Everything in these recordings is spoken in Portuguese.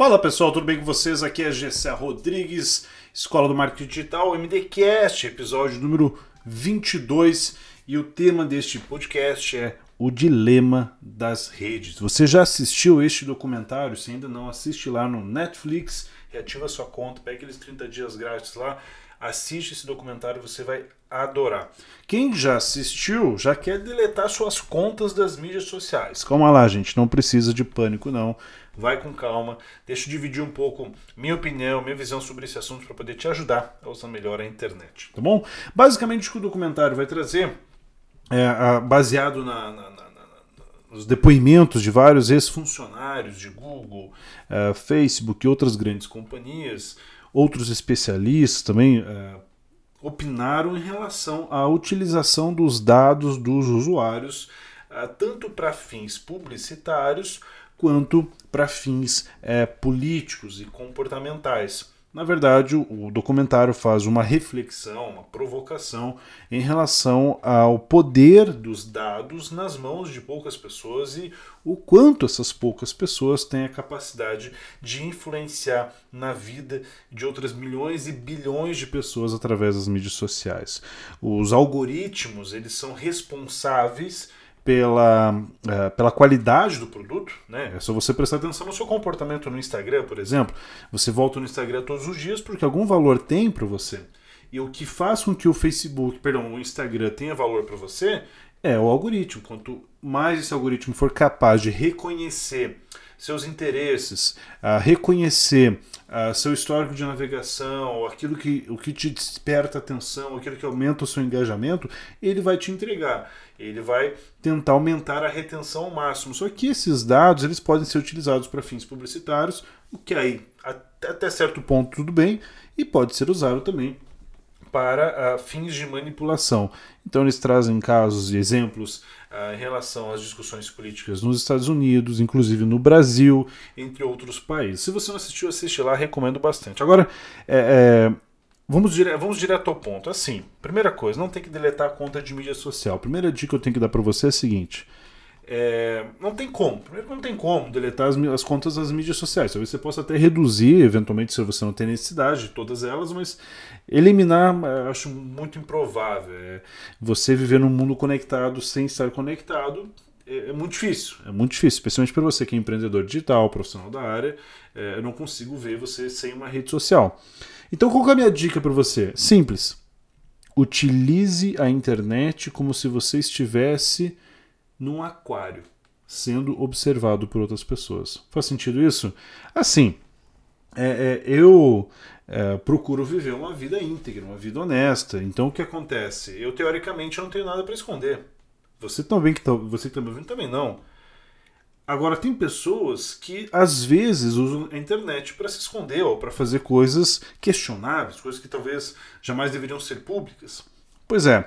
Fala pessoal, tudo bem com vocês? Aqui é Gessé Rodrigues, Escola do Marketing Digital, MDCast, episódio número 22. E o tema deste podcast é o dilema das redes. Você já assistiu este documentário? Se ainda não, assiste lá no Netflix, reativa sua conta, pega aqueles 30 dias grátis lá, assiste esse documentário, você vai adorar. Quem já assistiu já quer deletar suas contas das mídias sociais. Calma lá, gente, não precisa de pânico não. Vai com calma. Deixa eu dividir um pouco minha opinião, minha visão sobre esse assunto para poder te ajudar a usar melhor a internet, tá bom? Basicamente o que o documentário vai trazer é baseado na, na, na nos depoimentos de vários ex-funcionários de Google, uh, Facebook e outras grandes companhias, outros especialistas também uh, opinaram em relação à utilização dos dados dos usuários, uh, tanto para fins publicitários quanto para fins políticos e comportamentais. Na verdade, o documentário faz uma reflexão, uma provocação em relação ao poder dos dados nas mãos de poucas pessoas e o quanto essas poucas pessoas têm a capacidade de influenciar na vida de outras milhões e bilhões de pessoas através das mídias sociais. Os algoritmos, eles são responsáveis pela, uh, pela qualidade do produto, né? É só você prestar atenção no seu comportamento no Instagram, por exemplo. Você volta no Instagram todos os dias porque algum valor tem para você. E o que faz com que o Facebook, perdão, o Instagram tenha valor para você é o algoritmo. Quanto mais esse algoritmo for capaz de reconhecer seus interesses, uh, reconhecer uh, seu histórico de navegação, aquilo que, o que te desperta atenção, aquilo que aumenta o seu engajamento, ele vai te entregar. Ele vai tentar aumentar a retenção ao máximo. Só que esses dados eles podem ser utilizados para fins publicitários, o que aí até certo ponto tudo bem, e pode ser usado também para uh, fins de manipulação. Então eles trazem casos e exemplos uh, em relação às discussões políticas nos Estados Unidos, inclusive no Brasil, entre outros países. Se você não assistiu, assiste lá, recomendo bastante. Agora, é, é, vamos, dire vamos direto ao ponto. Assim, primeira coisa, não tem que deletar a conta de mídia social. A primeira dica que eu tenho que dar para você é a seguinte. É, não tem como. Primeiro não tem como deletar as, as, contas das mídias sociais. Talvez você possa até reduzir, eventualmente, se você não tem necessidade de todas elas, mas eliminar é, acho muito improvável. É, você viver num mundo conectado sem estar conectado é, é muito difícil. É muito difícil, especialmente para você que é empreendedor digital, profissional da área. É, eu não consigo ver você sem uma rede social. Então, qual é a minha dica para você? Simples. Utilize a internet como se você estivesse num aquário, sendo observado por outras pessoas. Faz sentido isso? Assim, é, é, eu é, procuro viver uma vida íntegra, uma vida honesta. Então o que acontece? Eu teoricamente não tenho nada para esconder. Você também que tá, você que está me ouvindo também não. Agora tem pessoas que às vezes usam a internet para se esconder ou para fazer coisas questionáveis, coisas que talvez jamais deveriam ser públicas. Pois é,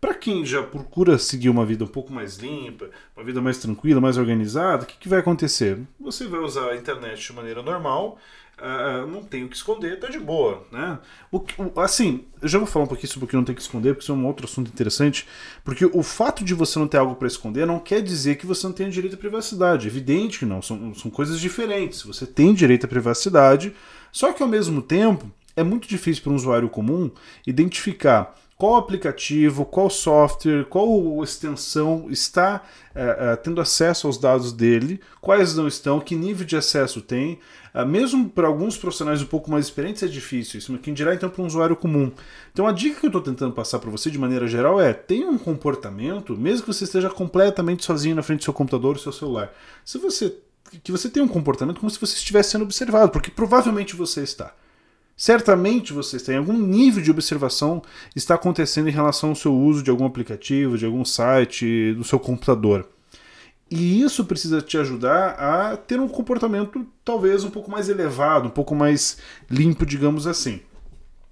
para quem já procura seguir uma vida um pouco mais limpa, uma vida mais tranquila, mais organizada, o que, que vai acontecer? Você vai usar a internet de maneira normal, uh, não tem o que esconder, tá de boa, né? O, o, assim, eu já vou falar um pouquinho sobre o que não tem que esconder, porque isso é um outro assunto interessante, porque o fato de você não ter algo para esconder não quer dizer que você não tenha direito à privacidade. Evidente que não, são, são coisas diferentes. Você tem direito à privacidade, só que ao mesmo tempo é muito difícil para um usuário comum identificar qual aplicativo, qual software, qual extensão está é, é, tendo acesso aos dados dele, quais não estão, que nível de acesso tem. É, mesmo para alguns profissionais um pouco mais experientes é difícil isso, mas quem dirá então para um usuário comum. Então a dica que eu estou tentando passar para você de maneira geral é: tenha um comportamento, mesmo que você esteja completamente sozinho na frente do seu computador ou seu celular. Se você que você tenha um comportamento como se você estivesse sendo observado, porque provavelmente você está. Certamente você tem algum nível de observação está acontecendo em relação ao seu uso de algum aplicativo, de algum site, do seu computador. E isso precisa te ajudar a ter um comportamento talvez um pouco mais elevado, um pouco mais limpo, digamos assim.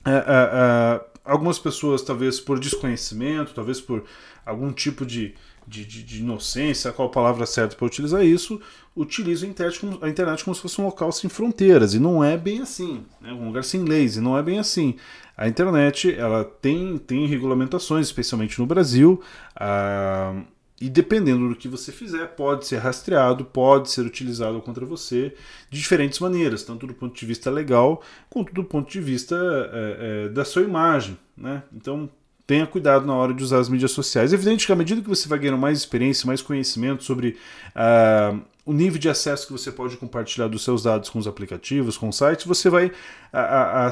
É, é, é, algumas pessoas, talvez por desconhecimento, talvez por algum tipo de, de, de, de inocência, qual a palavra certa para utilizar isso, utilizam a internet, como, a internet como se fosse um local sem fronteiras. E não é bem assim. Né? Um lugar sem leis. E não é bem assim. A internet ela tem, tem regulamentações, especialmente no Brasil. Ah, e dependendo do que você fizer, pode ser rastreado, pode ser utilizado contra você de diferentes maneiras, tanto do ponto de vista legal quanto do ponto de vista é, é, da sua imagem. Né? Então tenha cuidado na hora de usar as mídias sociais. É evidente que à medida que você vai ganhando mais experiência, mais conhecimento sobre uh, o nível de acesso que você pode compartilhar dos seus dados com os aplicativos, com os sites, você vai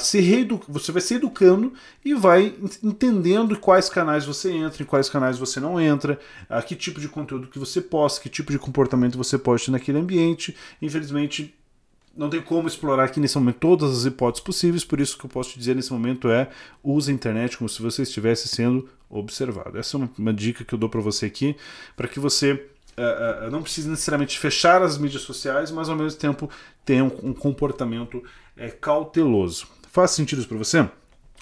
se reedu você vai se educando e vai entendendo quais canais você entra, em quais canais você não entra, a que tipo de conteúdo que você posta, que tipo de comportamento você pode ter naquele ambiente. Infelizmente, não tem como explorar aqui nesse momento todas as hipóteses possíveis, por isso que eu posso te dizer nesse momento é use a internet como se você estivesse sendo observado. Essa é uma, uma dica que eu dou para você aqui, para que você uh, uh, não precise necessariamente fechar as mídias sociais, mas ao mesmo tempo tenha um, um comportamento uh, cauteloso. Faz sentido isso para você?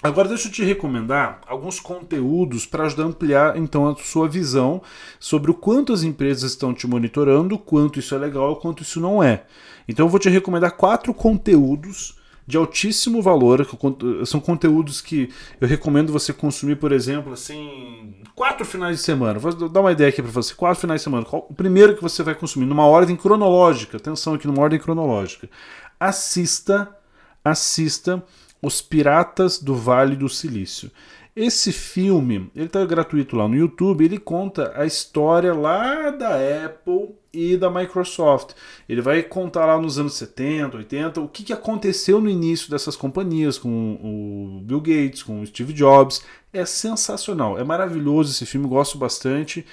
Agora deixa eu te recomendar alguns conteúdos para ajudar a ampliar então a sua visão sobre o quanto as empresas estão te monitorando, quanto isso é legal, quanto isso não é. Então eu vou te recomendar quatro conteúdos de altíssimo valor, são conteúdos que eu recomendo você consumir, por exemplo, assim, quatro finais de semana. Vou dar uma ideia aqui para você, quatro finais de semana. o primeiro que você vai consumir numa ordem cronológica? Atenção aqui numa ordem cronológica. Assista, assista os Piratas do Vale do Silício. Esse filme, ele está gratuito lá no YouTube, ele conta a história lá da Apple e da Microsoft. Ele vai contar lá nos anos 70, 80, o que, que aconteceu no início dessas companhias com o Bill Gates, com o Steve Jobs. É sensacional, é maravilhoso esse filme, gosto bastante.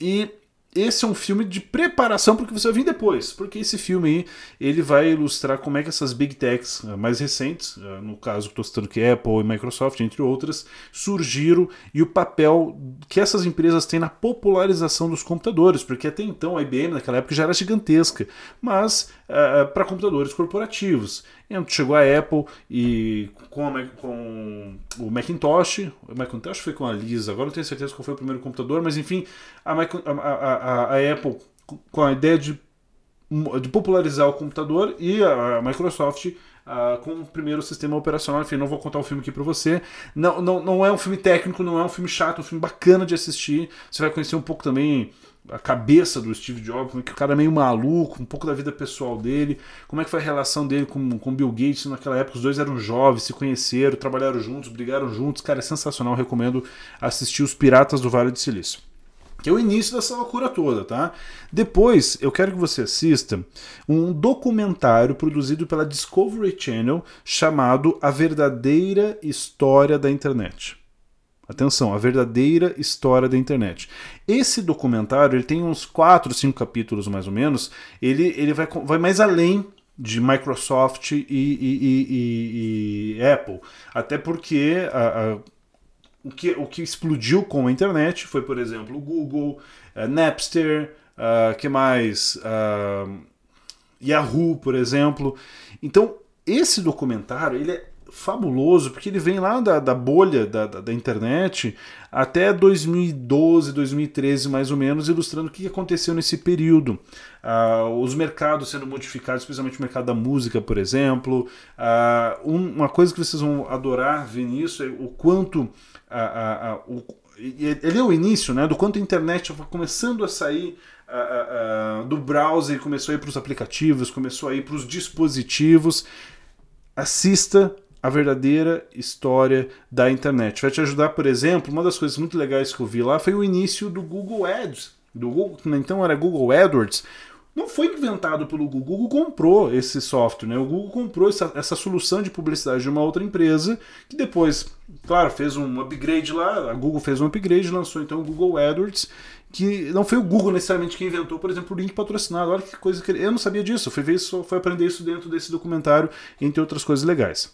E esse é um filme de preparação para o que você vai vir depois, porque esse filme aí ele vai ilustrar como é que essas big techs eh, mais recentes, eh, no caso estou citando que Apple e Microsoft, entre outras, surgiram e o papel que essas empresas têm na popularização dos computadores, porque até então a IBM naquela época já era gigantesca, mas uh, para computadores corporativos. Chegou a Apple e com, a, com, o Macintosh, o Macintosh foi com a Lisa, agora não tenho certeza qual foi o primeiro computador, mas enfim, a, a, a Apple com a ideia de, de popularizar o computador e a Microsoft com o primeiro sistema operacional. Enfim, não vou contar o filme aqui para você. Não, não, não é um filme técnico, não é um filme chato, é um filme bacana de assistir. Você vai conhecer um pouco também a cabeça do Steve Jobs, como é que o cara é meio maluco, um pouco da vida pessoal dele, como é que foi a relação dele com, com Bill Gates naquela época, os dois eram jovens, se conheceram, trabalharam juntos, brigaram juntos, cara, é sensacional, recomendo assistir Os Piratas do Vale do Silício. Que é o início dessa loucura toda, tá? Depois, eu quero que você assista um documentário produzido pela Discovery Channel chamado A Verdadeira História da Internet. Atenção, a verdadeira história da internet. Esse documentário ele tem uns 4, 5 capítulos mais ou menos. Ele, ele vai, vai mais além de Microsoft e, e, e, e Apple. Até porque a, a, o, que, o que explodiu com a internet foi, por exemplo, o Google, a Napster, uh, que mais? Uh, Yahoo, por exemplo. Então, esse documentário ele é fabuloso, porque ele vem lá da, da bolha da, da, da, internet até 2012, 2013 mais ou menos, ilustrando o que aconteceu nesse período. Uh, os mercados sendo modificados, especialmente o mercado da música, por exemplo. Uh, um, uma coisa que vocês vão adorar ver nisso é o quanto. Uh, o, ele é o início né, do quanto a internet foi começando a sair do browser, começou a ir para os aplicativos, começou a ir para os dispositivos assista a verdadeira história da internet. Vai te ajudar, por exemplo, uma das coisas muito legais que eu vi lá foi o início do Google Ads, do Google, então era Google AdWords. Não foi inventado pelo Google, o Google comprou esse software, né? O Google comprou essa, essa solução de publicidade de uma outra empresa que depois, claro, fez um upgrade lá, a Google fez um upgrade, lançou então o Google AdWords que não foi o Google necessariamente que inventou, por exemplo, o link patrocinado. Olha que coisa que eu não sabia disso. Fui ver isso, foi aprender isso dentro desse documentário, entre outras coisas legais.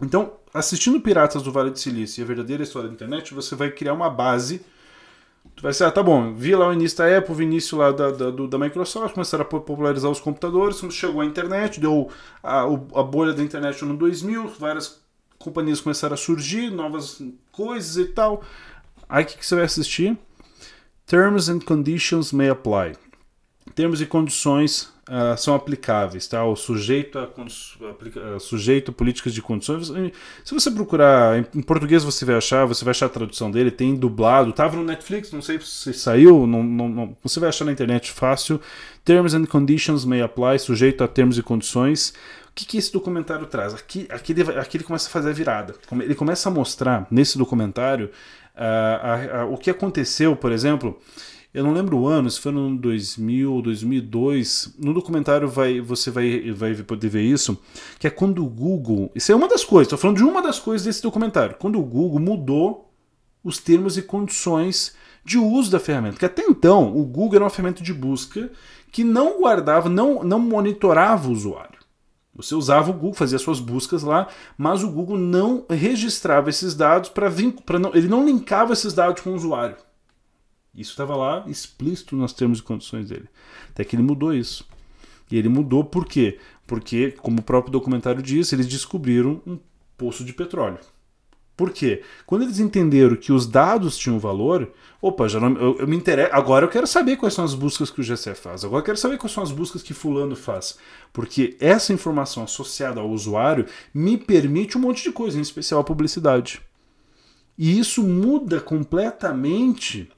Então, assistindo Piratas do Vale do Silício e a verdadeira história da internet, você vai criar uma base. Tu vai ser, ah, tá bom, vi lá o início da Apple, o início lá da, da, do, da Microsoft, começaram a popularizar os computadores, chegou a internet, deu a, a bolha da internet no 2000, várias companhias começaram a surgir, novas coisas e tal. Aí o que, que você vai assistir? Terms and Conditions May Apply. Termos e condições uh, são aplicáveis, tá? O sujeito a, aplica, uh, sujeito a políticas de condições. Se você procurar em, português, você vai achar, você vai achar a tradução dele, tem dublado, tava no Netflix, não sei se saiu, não, não, não, você vai achar na internet fácil. Terms and conditions may apply, sujeito a termos e condições. O que, que esse documentário traz? Aqui, aqui, ele, aqui ele começa a fazer a virada. Ele começa a mostrar nesse documentário uh, o que aconteceu, por exemplo. Eu não lembro o ano, se foi no 2000 ou 2002. No documentário vai, você vai, vai poder ver isso, que é quando o Google. Isso é uma das coisas, estou falando de uma das coisas desse documentário. Quando o Google mudou os termos e condições de uso da ferramenta. Que até então o Google era uma ferramenta de busca que não guardava, não, não monitorava o usuário. Você usava o Google, fazia suas buscas lá, mas o Google não registrava esses dados para ele não linkava esses dados com o usuário. Isso estava lá explícito nos termos e condições dele. Até que ele mudou isso. E ele mudou por quê? Porque, como o próprio documentário diz, eles descobriram um poço de petróleo. Por quê? Quando eles entenderam que os dados tinham valor, opa, já não, eu, eu me interessa. Agora eu quero saber quais são as buscas que o GC faz. Agora eu quero saber quais são as buscas que fulano faz. Porque essa informação associada ao usuário me permite um monte de coisa, em especial a publicidade. E isso muda completamente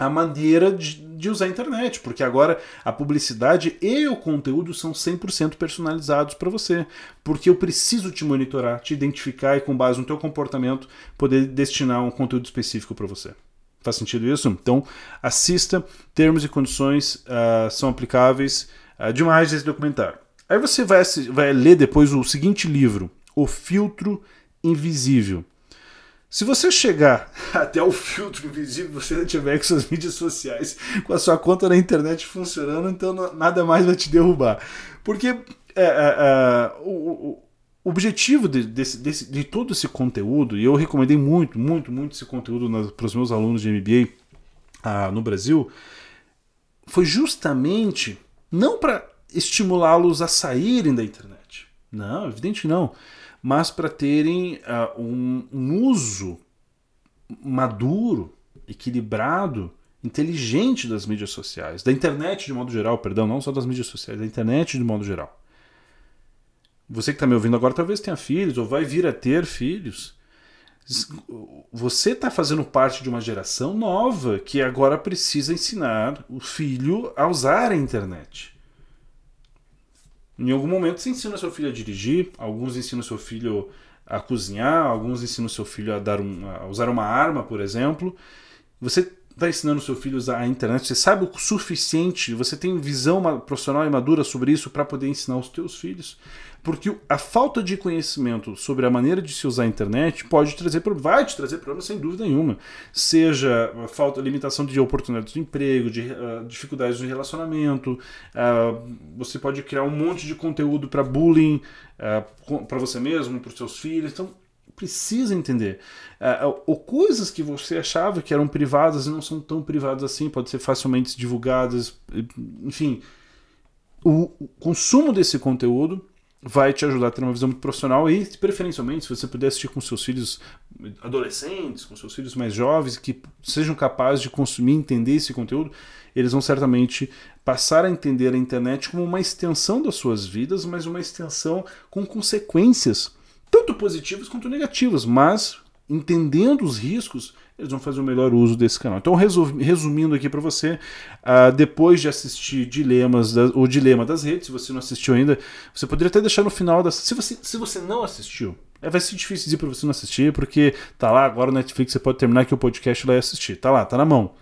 a maneira de, de, usar a internet, porque agora a publicidade e o conteúdo são 100% personalizados para você, porque eu preciso te monitorar, te identificar e com base no teu comportamento poder destinar um conteúdo específico para você. Faz sentido isso? Então assista, termos e condições uh, são aplicáveis uh, demais esse documentário. Aí você vai, vai ler depois o seguinte livro, O Filtro Invisível se você chegar até o filtro invisível, você não tiver com suas mídias sociais, com a sua conta na internet funcionando, então nada mais vai te derrubar. Porque é, é, é, o, o, objetivo de, desse, desse, de todo esse conteúdo, e eu recomendei muito, muito, muito esse conteúdo para os meus alunos de MBA ah, no Brasil, foi justamente não para estimulá-los a saírem da internet. Não, evidente não mas para terem uh, um, um uso maduro, equilibrado, inteligente das mídias sociais, da internet de modo geral, perdão, não só das mídias sociais, da internet de modo geral. Você que está me ouvindo agora talvez tenha filhos ou vai vir a ter filhos. Você está fazendo parte de uma geração nova que agora precisa ensinar o filho a usar a internet. Em algum momento você ensina seu filho a dirigir, alguns ensinam seu filho a cozinhar, alguns ensinam seu filho a, dar um, a usar uma arma, por exemplo. Você está ensinando seu filho a usar a internet, você sabe o suficiente, você tem visão profissional e madura sobre isso para poder ensinar os teus filhos. Porque a falta de conhecimento sobre a maneira de se usar a internet pode trazer vai te trazer problemas sem dúvida nenhuma. Seja a falta, limitação de oportunidades de emprego, de uh, dificuldades de relacionamento, uh, você pode criar um monte de conteúdo para bullying uh, para você mesmo, para os seus filhos. Então precisa entender. Uh, ou coisas que você achava que eram privadas e não são tão privadas assim, podem ser facilmente divulgadas, enfim. O, o consumo desse conteúdo vai te ajudar a ter uma visão muito profissional e, preferencialmente, se você puder assistir com seus filhos adolescentes, com seus filhos mais jovens, que sejam capazes de consumir, entender esse conteúdo, eles vão certamente passar a entender a internet como uma extensão das suas vidas, mas uma extensão com consequências, tanto positivas quanto negativas, mas entendendo os riscos, eles vão fazer o melhor uso desse canal. Então, resumindo aqui para você, uh, depois de assistir Dilemas, da, o Dilema das Redes, se você não assistiu ainda, você poderia até deixar no final da. Se você, se você não assistiu, é, vai ser difícil dizer para você não assistir, porque tá lá agora o Netflix, você pode terminar aqui o podcast lá e assistir. Tá lá, tá na mão.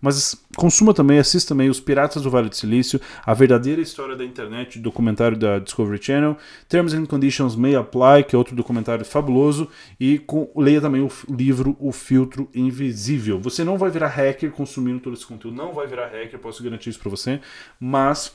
Mas consuma também, assista também Os Piratas do Vale do Silício, A Verdadeira História da Internet, documentário da Discovery Channel, Terms and Conditions May Apply, que é outro documentário fabuloso, e com, leia também o livro O Filtro Invisível. Você não vai virar hacker consumindo todo esse conteúdo, não vai virar hacker, posso garantir isso para você, mas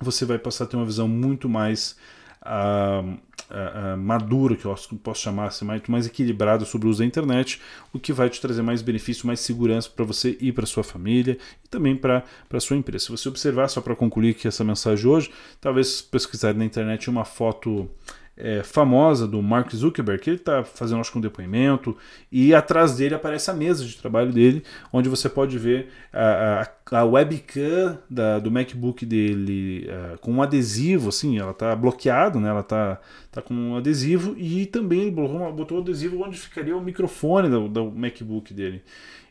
você vai passar a ter uma visão muito mais uh, uh, madura, que eu posso chamar assim, mais, mais equilibrada sobre o uso da internet, o que vai te trazer mais benefício, mais segurança para você e para sua família e também para a sua empresa. Se você observar, só para concluir aqui essa mensagem hoje, talvez pesquisar na internet uma foto é, famosa do Mark Zuckerberg, que ele está fazendo acho que um depoimento, e atrás dele aparece a mesa de trabalho dele, onde você pode ver a, a, a webcam da, do MacBook dele uh, com um adesivo, assim, ela está bloqueada, né? ela está tá com um adesivo, e também ele botou, botou o adesivo onde ficaria o microfone do, do MacBook dele.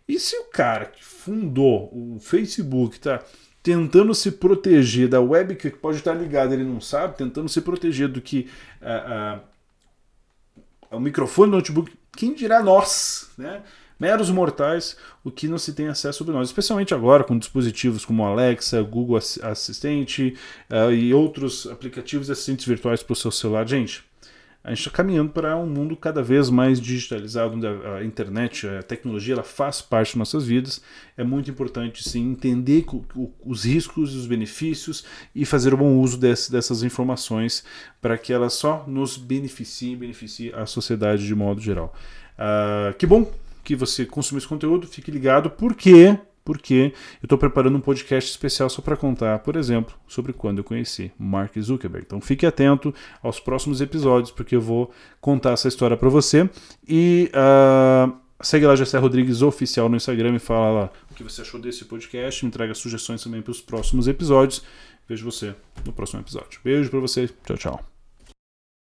E se o cara que fundou o Facebook está tentando se proteger da webcam que pode estar ligada, ele não sabe, tentando se proteger do que uh, uh, o microfone do notebook, quem dirá nós, né? meros mortais, o que não se tem acesso sobre nós, especialmente agora com dispositivos como Alexa, Google Assistente uh, e outros aplicativos e assistentes virtuais para o seu celular. Gente, a gente está caminhando para um mundo cada vez mais digitalizado, onde a, internet, a tecnologia, ela faz parte de nossas vidas. É muito importante, sim, entender os riscos e os benefícios e fazer o bom uso desse, dessas informações para que elas só nos beneficiem e beneficiem a sociedade de modo geral. Uh, que bom que você consumiu esse conteúdo, fique ligado, porque porque eu estou preparando um podcast especial só para contar, por exemplo, sobre quando eu conheci Mark Zuckerberg. Então fique atento aos próximos episódios, porque eu vou contar essa história para você. E uh, segue lá Jessé Rodrigues Oficial no Instagram e fala lá o que você achou desse podcast. Me traga sugestões também para os próximos episódios. Vejo você no próximo episódio. Beijo para você. Tchau, tchau.